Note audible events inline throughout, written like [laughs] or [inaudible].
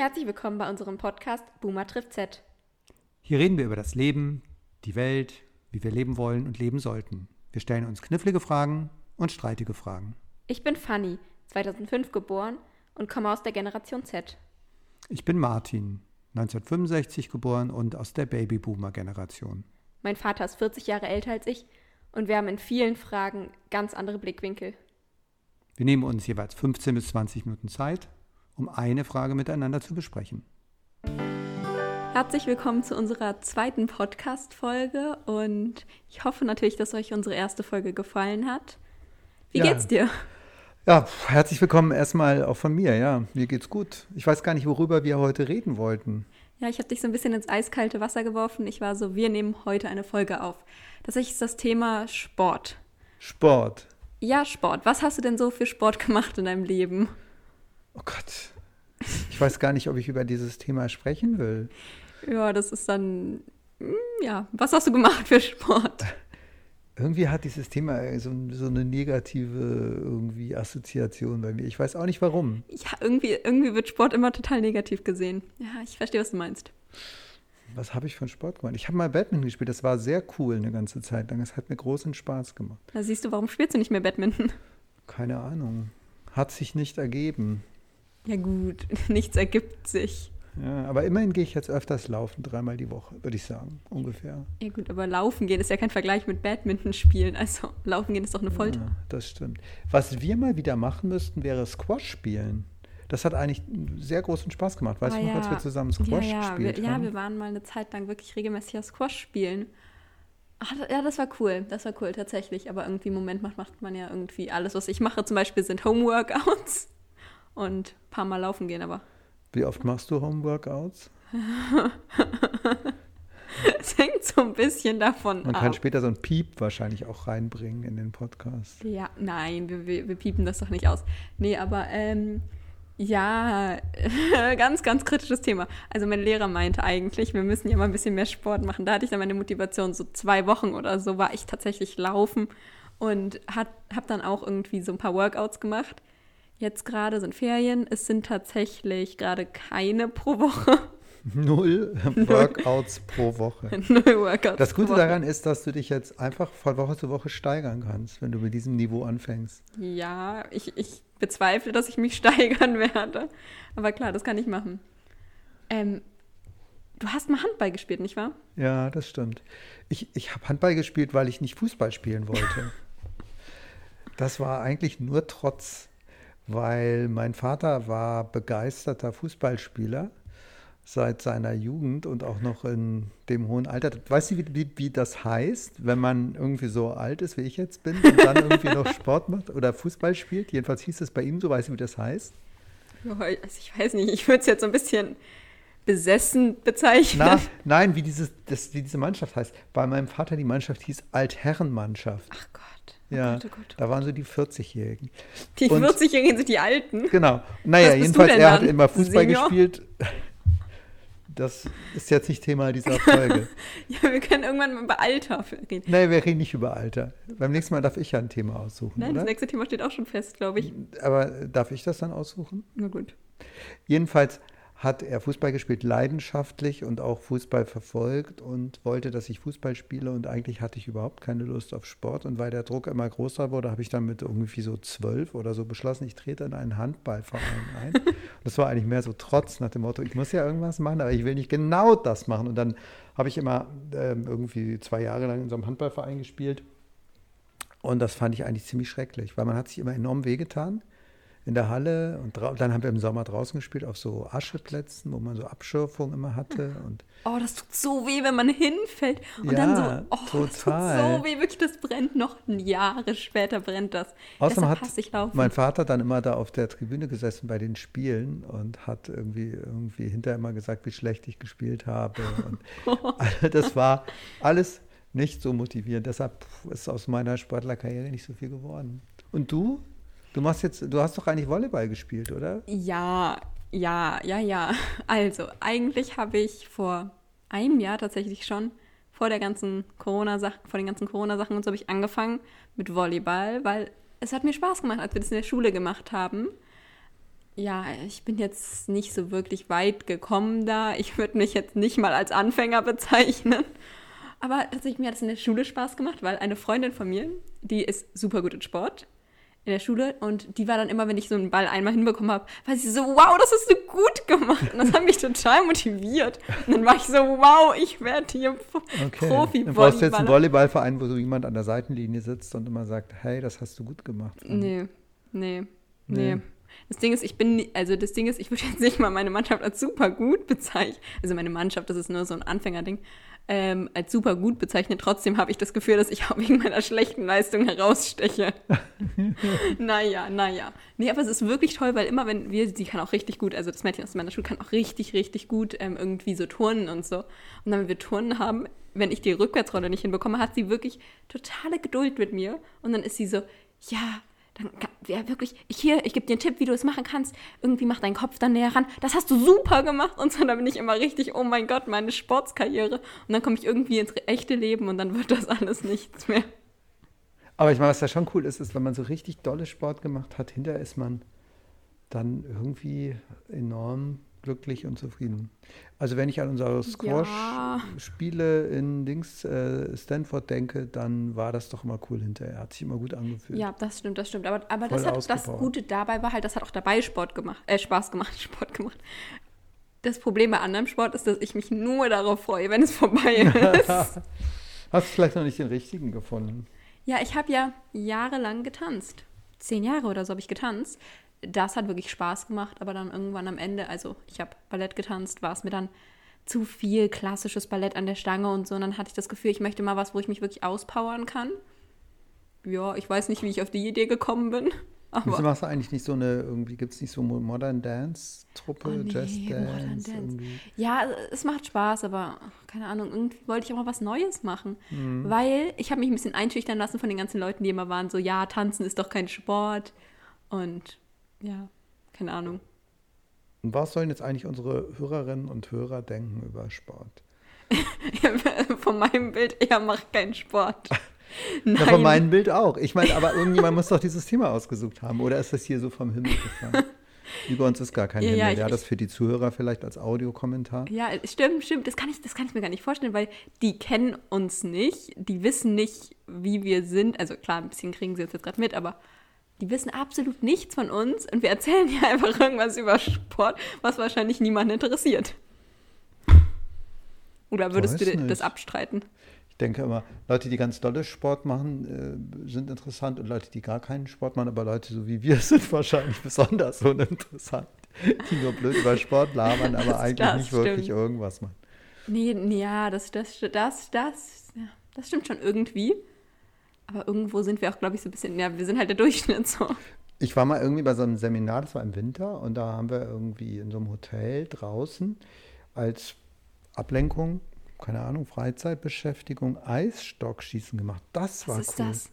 Herzlich willkommen bei unserem Podcast Boomer trifft Z. Hier reden wir über das Leben, die Welt, wie wir leben wollen und leben sollten. Wir stellen uns knifflige Fragen und streitige Fragen. Ich bin Fanny, 2005 geboren und komme aus der Generation Z. Ich bin Martin, 1965 geboren und aus der Babyboomer-Generation. Mein Vater ist 40 Jahre älter als ich und wir haben in vielen Fragen ganz andere Blickwinkel. Wir nehmen uns jeweils 15 bis 20 Minuten Zeit, um eine Frage miteinander zu besprechen. Herzlich willkommen zu unserer zweiten Podcast-Folge und ich hoffe natürlich, dass euch unsere erste Folge gefallen hat. Wie Ja. geht's dir? Ja, herzlich willkommen erstmal auch von mir. Ja, mir geht's gut. Ich weiß gar nicht, worüber wir heute reden wollten. Ja, ich habe dich so ein bisschen ins eiskalte Wasser geworfen. Ich war so, wir nehmen heute eine Folge auf. Tatsächlich ist das Thema Sport. Sport. Ja, Sport. Was hast du denn so für Sport gemacht in deinem Leben? Oh Gott. Ich weiß gar nicht, ob ich über dieses Thema sprechen will. Ja, das ist dann, mm, ja, was hast du gemacht für Sport? Irgendwie hat dieses Thema so, so eine negative irgendwie Assoziation bei mir. Ich weiß auch nicht warum. Ja, irgendwie, irgendwie wird Sport immer total negativ gesehen. Ja, ich verstehe, was du meinst. Was habe ich einen Sport gemacht? Ich habe mal Badminton gespielt. Das war sehr cool eine ganze Zeit lang. Das hat mir großen Spaß gemacht. Da siehst du, warum spielst du nicht mehr Badminton? Keine Ahnung. Hat sich nicht ergeben. Ja gut, [laughs] nichts ergibt sich. Ja, aber immerhin gehe ich jetzt öfters laufen, dreimal die Woche, würde ich sagen, ungefähr. Ja gut, aber laufen gehen ist ja kein Vergleich mit Badminton spielen. Also laufen gehen ist doch eine Folter. Ja, das stimmt. Was wir mal wieder machen müssten, wäre Squash spielen. Das hat eigentlich sehr großen Spaß gemacht. Weißt Ah du noch, als ja. wir zusammen Squash ja, ja, gespielt wir, ja, haben? wir waren mal eine Zeit lang wirklich regelmäßig auf Squash spielen. Ach, da- ja, das war cool. Das war cool, tatsächlich. Aber irgendwie im Moment macht, macht man ja irgendwie alles, was ich mache. Zum Beispiel sind Homeworkouts und ein paar Mal laufen gehen, aber Wie oft machst du Homeworkouts? [laughs] es hängt so ein bisschen davon Man ab. kann später so ein Piep wahrscheinlich auch reinbringen in den Podcast. Ja, nein, wir, wir, wir piepen das doch nicht aus. Nee, aber ähm, ja, [laughs] ganz, ganz kritisches Thema. Also mein Lehrer meinte eigentlich, wir müssen ja mal ein bisschen mehr Sport machen. Da hatte ich dann meine Motivation, so zwei Wochen oder so war ich tatsächlich laufen und habe dann auch irgendwie so ein paar Workouts gemacht. Jetzt gerade sind Ferien. Es sind tatsächlich gerade keine pro Woche. [laughs] Null Workouts pro Woche. [laughs] Null Workouts. Das Gute daran ist, dass du dich jetzt einfach von Woche zu Woche steigern kannst, wenn du mit diesem Niveau anfängst. Ja, ich, ich bezweifle, dass ich mich [laughs] steigern werde. Aber klar, das kann ich machen. Ähm, du hast mal Handball gespielt, nicht wahr? Ja, das stimmt. Ich, ich habe Handball gespielt, weil ich nicht Fußball spielen wollte. Das war eigentlich nur Trotz, weil mein Vater war begeisterter Fußballspieler seit seiner Jugend und auch noch in dem hohen Alter. Weißt du, wie, wie, wie das heißt, wenn man irgendwie so alt ist, wie ich jetzt bin und dann irgendwie noch Sport macht oder Fußball spielt? Jedenfalls hieß es bei ihm so. Weißt du, wie das heißt? Ja, also ich weiß nicht, ich würde es jetzt so ein bisschen besessen bezeichnen. Na, nein, wie, dieses, das, wie diese Mannschaft heißt. Bei meinem Vater die Mannschaft hieß Altherrenmannschaft. Ach Gott. Oh Ja, Gott, oh Gott. da waren so die 40-Jährigen. Die Und- 40-Jährigen sind die Alten. Genau. Naja, jedenfalls, er hat immer Fußball Senior? gespielt. Das ist jetzt nicht Thema dieser [laughs] Folge. Ja, wir können irgendwann mal über Alter reden. nee, wir reden nicht über Alter. Beim nächsten Mal darf ich ja ein Thema aussuchen, Nein, das oder? nächste Thema steht auch schon fest, glaube ich. Aber darf ich das dann aussuchen? Na gut. Jedenfalls hat er Fußball gespielt, leidenschaftlich und auch Fußball verfolgt und wollte, dass ich Fußball spiele. Und eigentlich hatte ich überhaupt keine Lust auf Sport. Und weil der Druck immer größer wurde, habe ich dann mit irgendwie so zwölf oder so beschlossen, ich trete in einen Handballverein ein. Und [laughs] das war eigentlich mehr so Trotz nach dem Motto, ich muss ja irgendwas machen, aber ich will nicht genau das machen. Und dann habe ich immer ähm, irgendwie zwei Jahre lang in so einem Handballverein gespielt. Und das fand ich eigentlich ziemlich schrecklich, weil man hat sich immer enorm wehgetan in der Halle und dann haben wir im Sommer draußen gespielt auf so Ascheplätzen, wo man so Abschürfung immer hatte und Oh, das tut so weh, wenn man hinfällt. Und Ja, dann so, oh, das tut total. so weh, wirklich, das brennt noch Jahre später brennt das. Außerdem Deshalb hat hasse ich laufen. mein Vater dann immer da auf der Tribüne gesessen bei den Spielen und hat irgendwie irgendwie hinterher immer gesagt, wie schlecht ich gespielt habe und [laughs] also das war alles nicht so motivierend. Deshalb ist aus meiner Sportlerkarriere nicht so viel geworden. Und du? Du machst jetzt, du hast doch eigentlich Volleyball gespielt, oder? Ja, ja, ja, ja. Also, eigentlich habe ich vor einem Jahr tatsächlich schon, vor der ganzen Corona-Sachen, vor den ganzen Corona-Sachen und so habe ich angefangen mit Volleyball, weil es hat mir Spaß gemacht, als wir das in der Schule gemacht haben. Ja, ich bin jetzt nicht so wirklich weit gekommen da. Ich würde mich jetzt nicht mal als Anfänger bezeichnen. Aber tatsächlich, mir hat es in der Schule Spaß gemacht, weil eine Freundin von mir, die ist super gut in Sport in der Schule und die war dann immer, wenn ich so einen Ball einmal hinbekommen habe, war sie so, wow, das hast du gut gemacht. Und das hat mich total motiviert. Und dann war ich so, wow, ich werde hier okay. profi Dann brauchst du jetzt einen Volleyballverein, wo so jemand an der Seitenlinie sitzt und immer sagt, hey, das hast du gut gemacht. Nee, nee, nee. nee. Das Ding ist, ich bin, also das Ding ist, ich würde jetzt nicht mal meine Mannschaft als super gut bezeichnen. Also meine Mannschaft, das ist nur so ein Anfängerding ähm, als super gut bezeichnet. Trotzdem habe ich das Gefühl, dass ich auch wegen meiner schlechten Leistung heraussteche. [laughs] naja, naja. Nee, aber es ist wirklich toll, weil immer, wenn wir, sie kann auch richtig gut, also das Mädchen aus meiner Schule kann auch richtig, richtig gut ähm, irgendwie so turnen und so. Und dann, wenn wir Turnen haben, wenn ich die Rückwärtsrolle nicht hinbekomme, hat sie wirklich totale Geduld mit mir. Und dann ist sie so, ja, dann ja wirklich, ich hier, ich gebe dir einen Tipp, wie du es machen kannst. Irgendwie mach deinen Kopf dann näher ran. Das hast du super gemacht. Und so, dann bin ich immer richtig, oh mein Gott, meine Sportskarriere. Und dann komme ich irgendwie ins echte Leben und dann wird das alles nichts mehr. Aber ich meine, was ja schon cool ist, ist, wenn man so richtig dolle Sport gemacht hat, hinterher ist man dann irgendwie enorm glücklich und zufrieden. Also wenn ich an unsere Squash-Spiele ja. in Dings äh, Stanford denke, dann war das doch immer cool hinterher. Hat sich immer gut angefühlt. Ja, das stimmt, das stimmt. Aber, aber das, hat, das Gute dabei war halt, das hat auch dabei Sport gemacht, äh, Spaß gemacht, [laughs] Sport gemacht. Das Problem bei anderem Sport ist, dass ich mich nur darauf freue, wenn es vorbei [laughs] ist. Hast du vielleicht noch nicht den richtigen gefunden? Ja, ich habe ja jahrelang getanzt. Zehn Jahre oder so habe ich getanzt das hat wirklich Spaß gemacht, aber dann irgendwann am Ende, also ich habe Ballett getanzt, war es mir dann zu viel klassisches Ballett an der Stange und so. Und dann hatte ich das Gefühl, ich möchte mal was, wo ich mich wirklich auspowern kann. Ja, ich weiß nicht, wie ich auf die Idee gekommen bin. [laughs] Aber Wieso machst du eigentlich nicht so eine, irgendwie gibt es nicht so Modern Dance-Truppe, oh nee, Jazz Dance? Dance. Ja, es macht Spaß, aber keine Ahnung, irgendwie wollte ich auch mal was Neues machen. Mhm. Weil ich habe mich ein bisschen einschüchtern lassen von den ganzen Leuten, die immer waren, so, ja, tanzen ist doch kein Sport. Und ja, keine Ahnung. Und was sollen jetzt eigentlich unsere Hörerinnen und Hörer denken über Sport? [laughs] von meinem Bild eher macht keinen Sport. [laughs] Nein. Ja, von meinem Bild auch. Ich meine, aber irgendjemand muss doch dieses Thema ausgesucht haben. Oder ist das hier so vom Himmel gefallen? [laughs] Über uns ist gar kein ja, Himmel. Ja, ich, ja, das für die Zuhörer vielleicht als Audiokommentar. Ja, stimmt, stimmt. Das kann, ich, das kann ich mir gar nicht vorstellen, weil die kennen uns nicht. Die wissen nicht, wie wir sind. Also klar, ein bisschen kriegen sie uns jetzt gerade mit, aber die wissen absolut nichts von uns und wir erzählen ja einfach irgendwas über Sport, was wahrscheinlich niemanden interessiert. Oder würdest du nicht. das abstreiten? Ich denke immer, Leute, die ganz dolle Sport machen, äh, sind interessant und Leute, die gar keinen Sport machen, aber Leute so wie wir [laughs] sind wahrscheinlich besonders uninteressant, die nur blöd über Sport labern, aber das, eigentlich das nicht stimmt. wirklich irgendwas machen. Nee, ja, das, das, das, das, ja, das stimmt schon irgendwie. Aber irgendwo sind wir auch, glaube ich, so ein bisschen, ja, wir sind halt der Durchschnitt so. Ich war mal irgendwie bei so einem Seminar, das war im Winter, und da haben wir irgendwie in so einem Hotel draußen als Ablenkung, keine Ahnung, Freizeitbeschäftigung, Eisstockschießen gemacht. Das war Was ist cool. Das?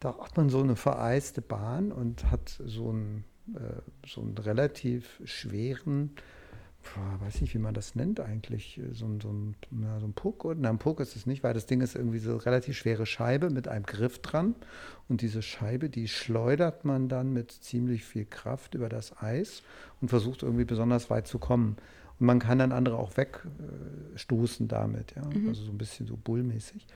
Da hat man so eine vereiste Bahn und hat so einen, äh, so einen relativ schweren weiß nicht, wie man das nennt eigentlich, so, ein, so, ein, ja, so ein Puck. Oder? ein Puck ist es nicht, weil das Ding ist irgendwie so eine relativ schwere Scheibe mit einem Griff dran. Und diese Scheibe, die schleudert man dann mit ziemlich viel Kraft über das Eis und versucht irgendwie besonders weit zu kommen. Und man kann dann andere auch wegstoßen damit, ja. Mhm. Also so ein bisschen so bullmäßig.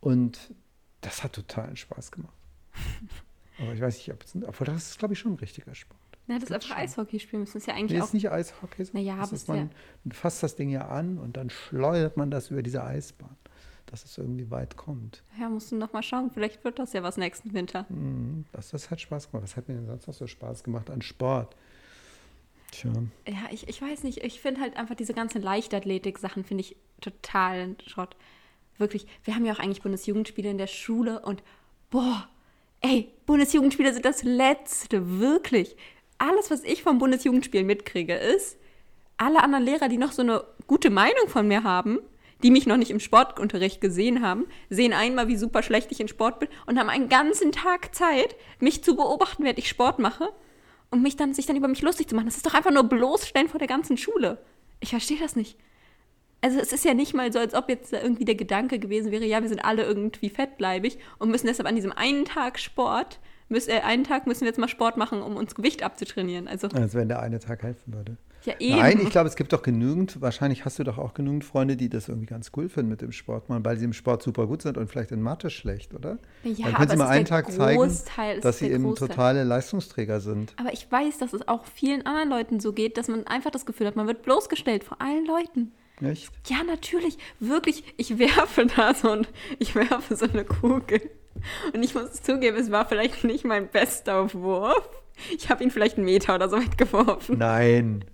Und das hat totalen Spaß gemacht. [laughs] Aber ich weiß nicht, ob es, obwohl das ist, glaube ich, schon ein richtiger Sport. Na, das ist einfach Eishockey spielen müssen. Das ist ja eigentlich nee, auch. ist nicht Eishockey. Naja, das ist man ja. fasst das Ding ja an und dann schleudert man das über diese Eisbahn, dass es irgendwie weit kommt. Ja, musst du noch mal schauen. Vielleicht wird das ja was nächsten Winter. Mhm, das, das hat Spaß gemacht. Was hat mir denn sonst noch so Spaß gemacht an Sport? Tja. Ja, ich, ich weiß nicht. Ich finde halt einfach diese ganzen Leichtathletik-Sachen finde ich total Schrott. Wirklich. Wir haben ja auch eigentlich Bundesjugendspiele in der Schule und boah, ey, Bundesjugendspiele sind das Letzte, wirklich alles, was ich vom Bundesjugendspiel mitkriege, ist, alle anderen Lehrer, die noch so eine gute Meinung von mir haben, die mich noch nicht im Sportunterricht gesehen haben, sehen einmal, wie super schlecht ich in Sport bin und haben einen ganzen Tag Zeit, mich zu beobachten, während ich Sport mache und mich dann, sich dann über mich lustig zu machen. Das ist doch einfach nur bloßstellen vor der ganzen Schule. Ich verstehe das nicht. Also es ist ja nicht mal so, als ob jetzt irgendwie der Gedanke gewesen wäre, ja, wir sind alle irgendwie fettleibig und müssen deshalb an diesem einen Tag Sport müß, äh, einen Tag müssen wir jetzt mal Sport machen, um uns Gewicht abzutrainieren. Also, Als wenn der eine Tag helfen würde. ja, eben. Nein, ich glaube, es gibt doch genügend, wahrscheinlich hast du doch auch genügend Freunde, die das irgendwie ganz cool finden mit dem Sport weil sie im Sport super gut sind und vielleicht in Mathe schlecht, oder? Ja, Dann aber können sie mal einen Tag zeigen, dass sie eben Großteil. totale Leistungsträger sind. Aber ich weiß, dass es auch vielen anderen Leuten so geht, dass man einfach das Gefühl hat, man wird bloßgestellt vor allen Leuten. Nicht? Ja, natürlich. Wirklich, ich [laughs] werfe da so und ich werfe so eine Kugel. [laughs] Und ich muss zugeben, es war vielleicht nicht mein bester Wurf. Ich habe ihn vielleicht einen Meter oder so weit geworfen. Nein.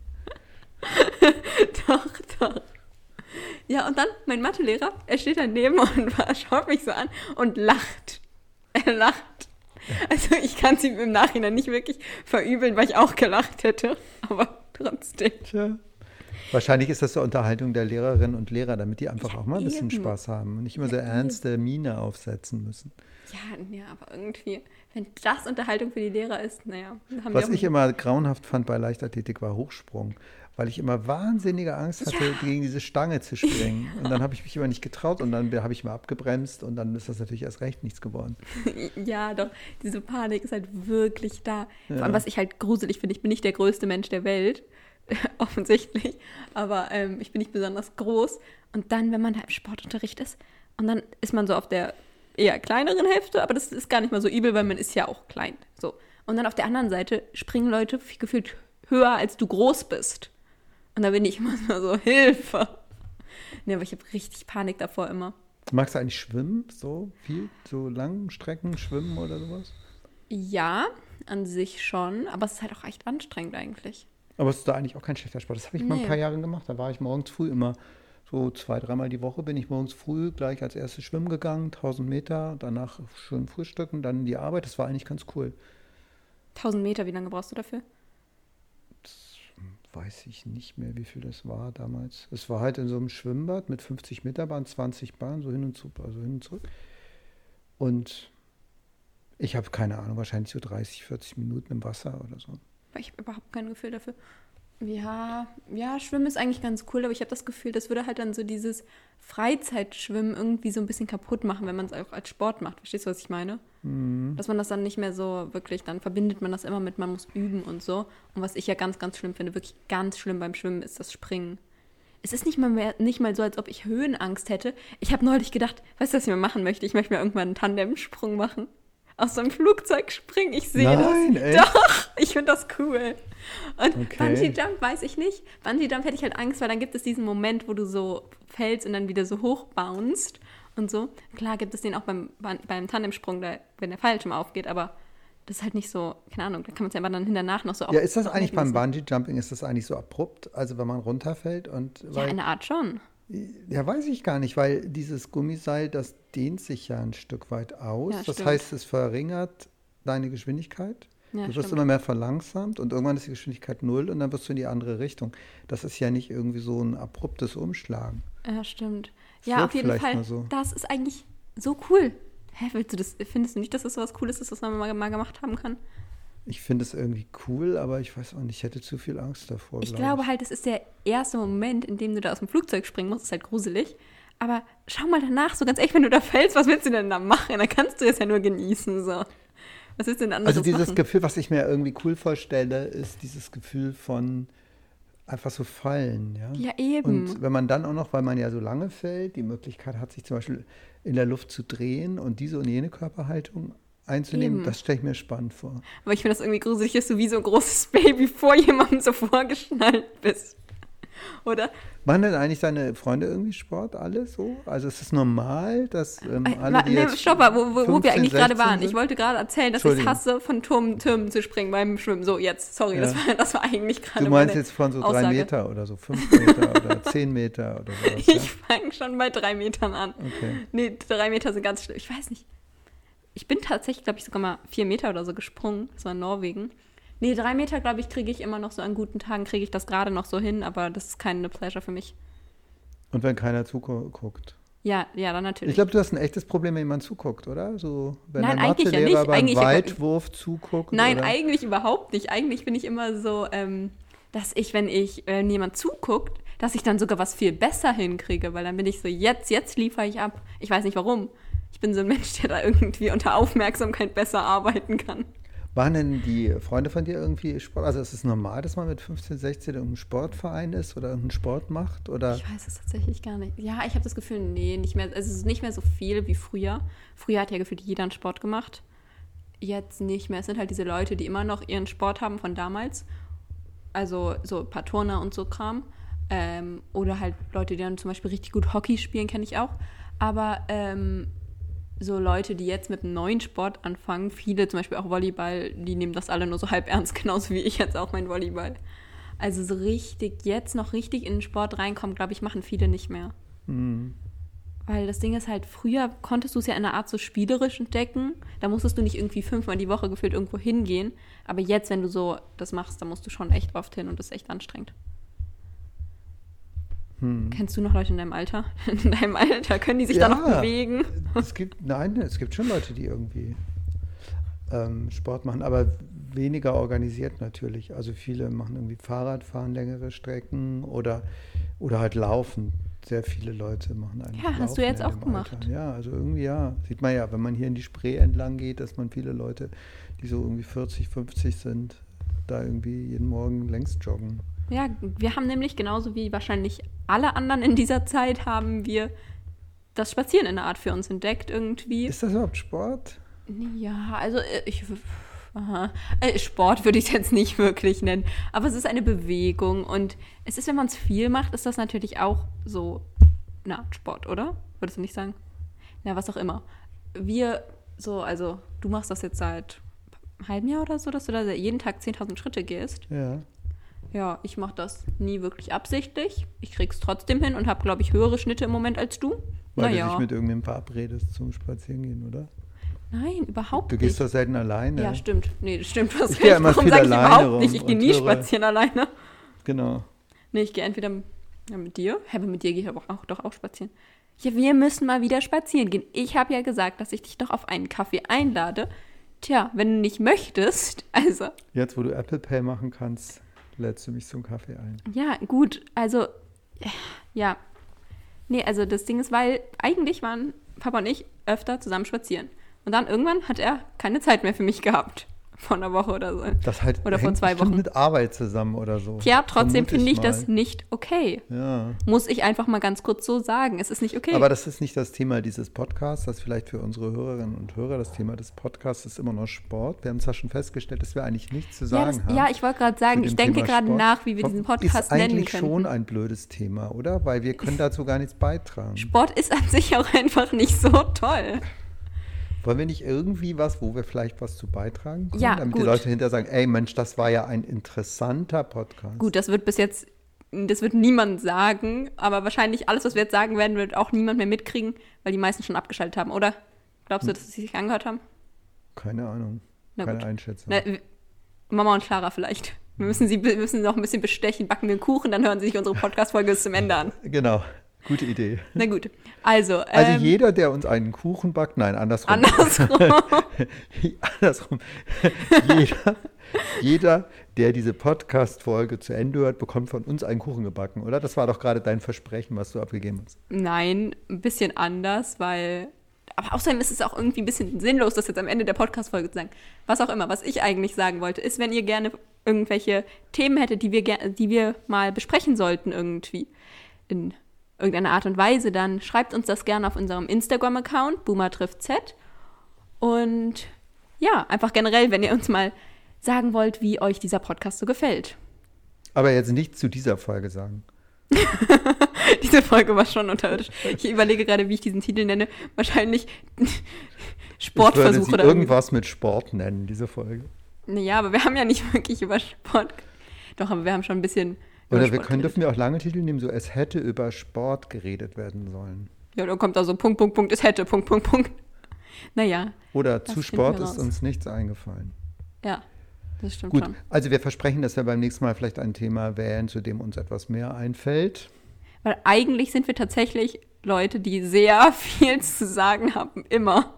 [laughs] Doch, doch. Ja, und dann mein Mathelehrer, er steht daneben und [laughs] schaut mich so an und lacht. Er lacht. Also ich kann es ihm im Nachhinein nicht wirklich verübeln, weil ich auch gelacht hätte. Aber trotzdem. Tja. Wahrscheinlich ist das zur Unterhaltung der Lehrerinnen und Lehrer, damit die einfach auch mal ein bisschen eben. Spaß haben und nicht immer so ernste Miene aufsetzen müssen. Ja, ja, aber irgendwie, wenn das Unterhaltung für die Lehrer ist, naja. Was ich immer grauenhaft fand bei Leichtathletik war Hochsprung, weil ich immer wahnsinnige Angst hatte, gegen diese Stange zu springen. Und dann habe ich mich immer nicht getraut und dann habe ich mal abgebremst und dann ist das natürlich erst recht nichts geworden. [laughs] Ja, doch, diese Panik ist halt wirklich da. Vor Ja. allem, was ich halt gruselig finde, ich bin nicht der größte Mensch der Welt, [laughs] offensichtlich, aber ähm, ich bin nicht besonders groß. Und dann, wenn man da im Sportunterricht ist, und dann ist man so auf der eher kleineren Hälfte, aber das ist gar nicht mal so übel, weil man ist ja auch klein. So. Und dann auf der anderen Seite springen Leute gefühlt höher, als du groß bist. Und da bin ich immer so, Hilfe. Nee, aber ich habe richtig Panik davor immer. Magst du eigentlich schwimmen? So viel? So langen Strecken schwimmen oder sowas? Ja, an sich schon, aber es ist halt auch echt anstrengend eigentlich. Aber es ist da eigentlich auch kein schlechter Sport. Das habe ich mal ein Nee. paar Jahre gemacht. Da war ich morgens früh immer so zwei, dreimal die Woche bin ich morgens früh gleich als erstes schwimmen gegangen, 1000 Meter, danach schön frühstücken, dann in die Arbeit. Das war eigentlich ganz cool. 1000 Meter, wie lange brauchst du dafür? Weiß ich nicht mehr, wie viel das war damals. Es war halt in so einem Schwimmbad mit 50 Meter Bahn, 20 Bahnen, so hin und zurück, also hin und zurück. Und ich habe keine Ahnung, wahrscheinlich so 30, 40 Minuten im Wasser oder so. Ich habe überhaupt kein Gefühl dafür. Ja, ja, Schwimmen ist eigentlich ganz cool, aber ich habe das Gefühl, das würde halt dann so dieses Freizeitschwimmen irgendwie so ein bisschen kaputt machen, wenn man es auch als Sport macht. Verstehst du, was ich meine? Dass man das dann nicht mehr so wirklich, dann verbindet man das immer mit, man muss üben und so. Und was ich ja ganz, ganz schlimm finde, wirklich ganz schlimm beim Schwimmen, ist das Springen. Es ist nicht mal, mehr, nicht mal so, als ob ich Höhenangst hätte. Ich habe neulich gedacht, weißt du, was ich mal machen möchte? Ich möchte mir irgendwann einen Tandemsprung machen. Aus so einem Flugzeug springen. Ich sehe Nein, das. [laughs] echt? Doch, ich finde das cool. Und Okay. Bungee Jump weiß ich nicht. Bungee Jump hätte ich halt Angst, weil dann gibt es diesen Moment, wo du so fällst und dann wieder so hoch bouncest und so. Klar gibt es den auch beim, beim Tandemsprung, da, wenn der Fallschirm aufgeht, aber das ist halt nicht so, keine Ahnung, da kann man es einfach dann hinterher noch so Ja, ist das eigentlich beim lassen. Bungee Jumping, ist das eigentlich so abrupt? Also wenn man runterfällt und Ja, eine Art schon. Ja, weiß ich gar nicht, weil dieses Gummiseil, das dehnt sich ja ein Stück weit aus. Ja, das stimmt. heißt, es verringert deine Geschwindigkeit. Ja, du wirst stimmt. immer mehr verlangsamt und irgendwann ist die Geschwindigkeit null und dann wirst du in die andere Richtung. Das ist ja nicht irgendwie so ein abruptes Umschlagen. Ja, stimmt. Es Ja, auf jeden Fall. so. Das ist eigentlich so cool. Hä, willst du das, findest du nicht, dass das so was Cooles ist, was man mal, mal gemacht haben kann? Ich finde es irgendwie cool, aber ich weiß auch nicht, ich hätte zu viel Angst davor. Ich glaub glaube halt, das ist der erste Moment, in dem du da aus dem Flugzeug springen musst. ist halt gruselig. Aber schau mal danach, so ganz ehrlich, wenn du da fällst, was willst du denn da machen? Dann kannst du es ja nur genießen. So. Was du denn anderes Also dieses machen? Gefühl, was ich mir irgendwie cool vorstelle, ist dieses Gefühl von einfach so fallen. Ja, Ja, eben. Und wenn man dann auch noch, weil man ja so lange fällt, die Möglichkeit hat, sich zum Beispiel in der Luft zu drehen und diese und jene Körperhaltung einzunehmen, Eben. das stelle ich mir spannend vor. Aber ich finde das irgendwie gruselig, dass du wie so ein großes [laughs] Baby vor jemandem so vorgeschnallt bist. Oder? Machen denn eigentlich deine Freunde irgendwie Sport, alle so? Also ist es normal, dass ähm, Äh, alle, die nee, stopp mal, wo, wo, wo 15, wir eigentlich gerade 16 waren. Ich sind? wollte gerade erzählen, dass ich es hasse, von Turm, Türmen zu springen beim Schwimmen. So, jetzt, sorry, das, Ja. war, das war eigentlich gerade Du meinst jetzt von so drei Aussage. Meter oder so, fünf Meter [laughs] oder zehn Meter oder sowas. Ich fange schon bei drei Metern an. Ja? Okay. Nee, drei Meter sind ganz schlimm. Ich weiß nicht. Ich bin tatsächlich, glaube ich, sogar mal vier Meter oder so gesprungen. Das war in Norwegen. Nee, drei Meter, glaube ich, kriege ich immer noch so an guten Tagen, kriege ich das gerade noch so hin, aber das ist keine Pleasure für mich. Und wenn keiner zuguckt. Ja, ja, dann natürlich. Ich glaube, du hast ein echtes Problem, wenn jemand zuguckt, oder? So, wenn Nein, der eigentlich ja nicht. beim Eigentlich- Weitwurf zuguckt. Nein, oder? eigentlich überhaupt nicht. Eigentlich bin ich immer so, ähm, dass ich, wenn ich, wenn jemand zuguckt, dass ich dann sogar was viel besser hinkriege, weil dann bin ich so, jetzt, jetzt liefere ich ab. Ich weiß nicht warum. Ich bin so ein Mensch, der da irgendwie unter Aufmerksamkeit besser arbeiten kann. Waren denn die Freunde von dir irgendwie Sport? Also ist es normal, dass man mit 15, 16 in einem Sportverein ist oder irgendeinen Sport macht? Oder? Ich weiß es tatsächlich gar nicht. Ja, ich habe das Gefühl, nee, nicht mehr. Es ist nicht mehr so viel wie früher. Früher hat ja gefühlt jeder einen Sport gemacht. Jetzt nicht mehr. Es sind halt diese Leute, die immer noch ihren Sport haben von damals. Also so ein paar Turner und so Kram. Ähm, oder halt Leute, die dann zum Beispiel richtig gut Hockey spielen, kenne ich auch. Aber ähm, so Leute, die jetzt mit einem neuen Sport anfangen, viele zum Beispiel auch Volleyball, die nehmen das alle nur so halb ernst, [laughs] genauso wie ich jetzt auch mein Volleyball. Also so richtig, jetzt noch richtig in den Sport reinkommen, glaube ich, machen viele nicht mehr. Mhm. Weil das Ding ist halt, früher konntest du es ja in einer Art so spielerisch entdecken. Da musstest du nicht irgendwie fünfmal die Woche gefühlt irgendwo hingehen. Aber jetzt, wenn du so das machst, dann musst du schon echt oft hin und das ist echt anstrengend. Hm. Kennst du noch Leute in deinem Alter? [laughs] In deinem Alter können die sich da Ja. noch bewegen? [laughs] Es gibt, nein, es gibt schon Leute, die irgendwie ähm, Sport machen, aber weniger organisiert natürlich. Also viele machen irgendwie Fahrradfahren längere Strecken oder, oder halt Laufen. Sehr viele Leute machen eigentlich Ja, hast du jetzt auch gemacht. Alter. Ja, also irgendwie ja. Sieht man ja, wenn man hier in die Spree entlang geht, dass man viele Leute, die so irgendwie 40, 50 sind, da irgendwie jeden Morgen längs joggen. Ja, wir haben nämlich genauso wie wahrscheinlich alle anderen in dieser Zeit, haben wir das Spazieren in der Art für uns entdeckt irgendwie. Ist das überhaupt Sport? Ja, also äh, ich. Aha. Äh, Sport würde ich es jetzt nicht wirklich nennen. Aber es ist eine Bewegung und es ist, wenn man es viel macht, ist das natürlich auch so eine Art Sport, oder? Würdest du nicht sagen? Na, was auch immer. Wir so, also du machst das jetzt seit einem halben Jahr oder so, dass du da jeden Tag 10.000 Schritte gehst. Ja. Ja, ich mache das nie wirklich absichtlich. Ich krieg's trotzdem hin und habe, glaube ich, höhere Schnitte im Moment als du. Weil du naja. dich mit irgendjemandem verabredest zum Spazierengehen, oder? Nein, überhaupt Du nicht. gehst doch selten alleine. Ja, stimmt. Nee, das stimmt. Was Ich gehe immer Warum viel alleine überhaupt nicht? Ich gehe nie höre- spazieren alleine. Genau. Nee, ich gehe entweder ja, mit dir. Hä, aber mit dir gehe ich aber auch, doch auch spazieren. Ja, wir müssen mal wieder spazieren gehen. Ich habe ja gesagt, dass ich dich doch auf einen Kaffee einlade. Tja, wenn du nicht möchtest, [laughs] also, Jetzt, wo du Apple Pay machen kannst, lädst du mich zum Kaffee ein. ja, gut, also, ja. Nee, also das Ding ist, weil eigentlich waren Papa und ich öfter zusammen spazieren. Und dann irgendwann hat er keine Zeit mehr für mich gehabt. Vor einer Woche oder so. Das halt Oder vor zwei Wochen. mit Arbeit zusammen oder so. Tja, trotzdem finde ich das mal. nicht okay. Ja. Muss ich einfach mal ganz kurz so sagen. Es ist nicht okay. Aber das ist nicht das Thema dieses Podcasts. Das ist vielleicht für unsere Hörerinnen und Hörer das Thema des Podcasts ist immer noch Sport. Wir haben zwar schon festgestellt, dass wir eigentlich nichts zu ja, sagen das, haben. ja, ich wollte gerade sagen, ich denke gerade nach, wie wir diesen Podcast ist eigentlich nennen können. schon ein blödes Thema, oder? Weil wir können [laughs] dazu gar nichts beitragen. Sport ist an sich auch einfach nicht so toll. Wollen wir nicht irgendwie was, wo wir vielleicht was zu beitragen können? Ja, damit gut. die Leute hinterher sagen, ey Mensch, das war ja ein interessanter Podcast. Gut, das wird bis jetzt, das wird niemand sagen, aber wahrscheinlich alles, was wir jetzt sagen werden, wird auch niemand mehr mitkriegen, weil die meisten schon abgeschaltet haben, oder? Glaubst du, dass sie sich angehört haben? Keine Ahnung. Na Keine gut. Einschätzung. Na, Mama und Clara vielleicht. Wir müssen sie wir müssen noch ein bisschen bestechen, backen wir einen Kuchen, dann hören sie sich unsere Podcast-Folge bis zum Ende an. Genau, gute Idee. Na gut, also. Also ähm, jeder, der uns einen Kuchen backt, nein, andersrum. Andersrum. [laughs] [laughs] andersrum. jeder, jeder, der diese Podcast-Folge zu Ende hört, bekommt von uns einen Kuchen gebacken, oder? Das war doch gerade dein Versprechen, was du abgegeben hast. Nein, ein bisschen anders, weil. Aber außerdem ist es auch irgendwie ein bisschen sinnlos, das jetzt am Ende der Podcast-Folge zu sagen. Was auch immer, was ich eigentlich sagen wollte, ist, wenn ihr gerne irgendwelche Themen hättet, die wir, die wir mal besprechen sollten, irgendwie in irgendeiner Art und Weise, dann schreibt uns das gerne auf unserem Instagram-Account, Boomer trifft Z. Und ja, einfach generell, wenn ihr uns mal sagen wollt, wie euch dieser Podcast so gefällt. Aber jetzt nicht zu dieser Folge sagen. [laughs] Diese Folge war schon unterirdisch. Ich überlege gerade, wie ich diesen Titel nenne. Wahrscheinlich [laughs] Ich würde Sportversuche oder irgendwas mit Sport nennen, diese Folge. Naja, aber wir haben ja nicht [laughs] wirklich über Sport. Doch, aber wir haben schon ein bisschen. Oder wir Sport können, dürfen wir auch lange Titel nehmen, so es hätte über Sport geredet werden sollen. Ja, dann kommt da so Punkt, Punkt, Punkt, es hätte, Punkt, Punkt, Punkt. [laughs] Naja, Oder zu Sport ist uns nichts eingefallen. ja, das stimmt Gut, schon. also wir versprechen, dass wir beim nächsten Mal vielleicht ein Thema wählen, zu dem uns etwas mehr einfällt. Weil eigentlich sind wir tatsächlich Leute, die sehr [laughs] viel zu sagen haben, immer.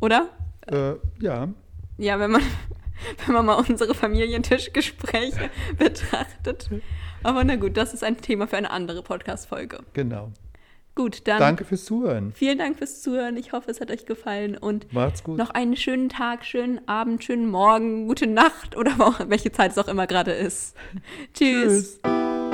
Oder? Äh, ja, Ja, wenn man, [laughs] wenn man mal unsere Familientischgespräche [laughs] betrachtet. Aber na gut, das ist ein Thema für eine andere Podcast-Folge. genau. Gut, dann. Danke fürs Zuhören. Vielen Dank fürs Zuhören. Ich hoffe, es hat euch gefallen. Und Macht's gut. noch einen schönen Tag, schönen Abend, schönen Morgen, gute Nacht oder welche Zeit es auch immer gerade ist. [laughs] Tschüss. Tschüss.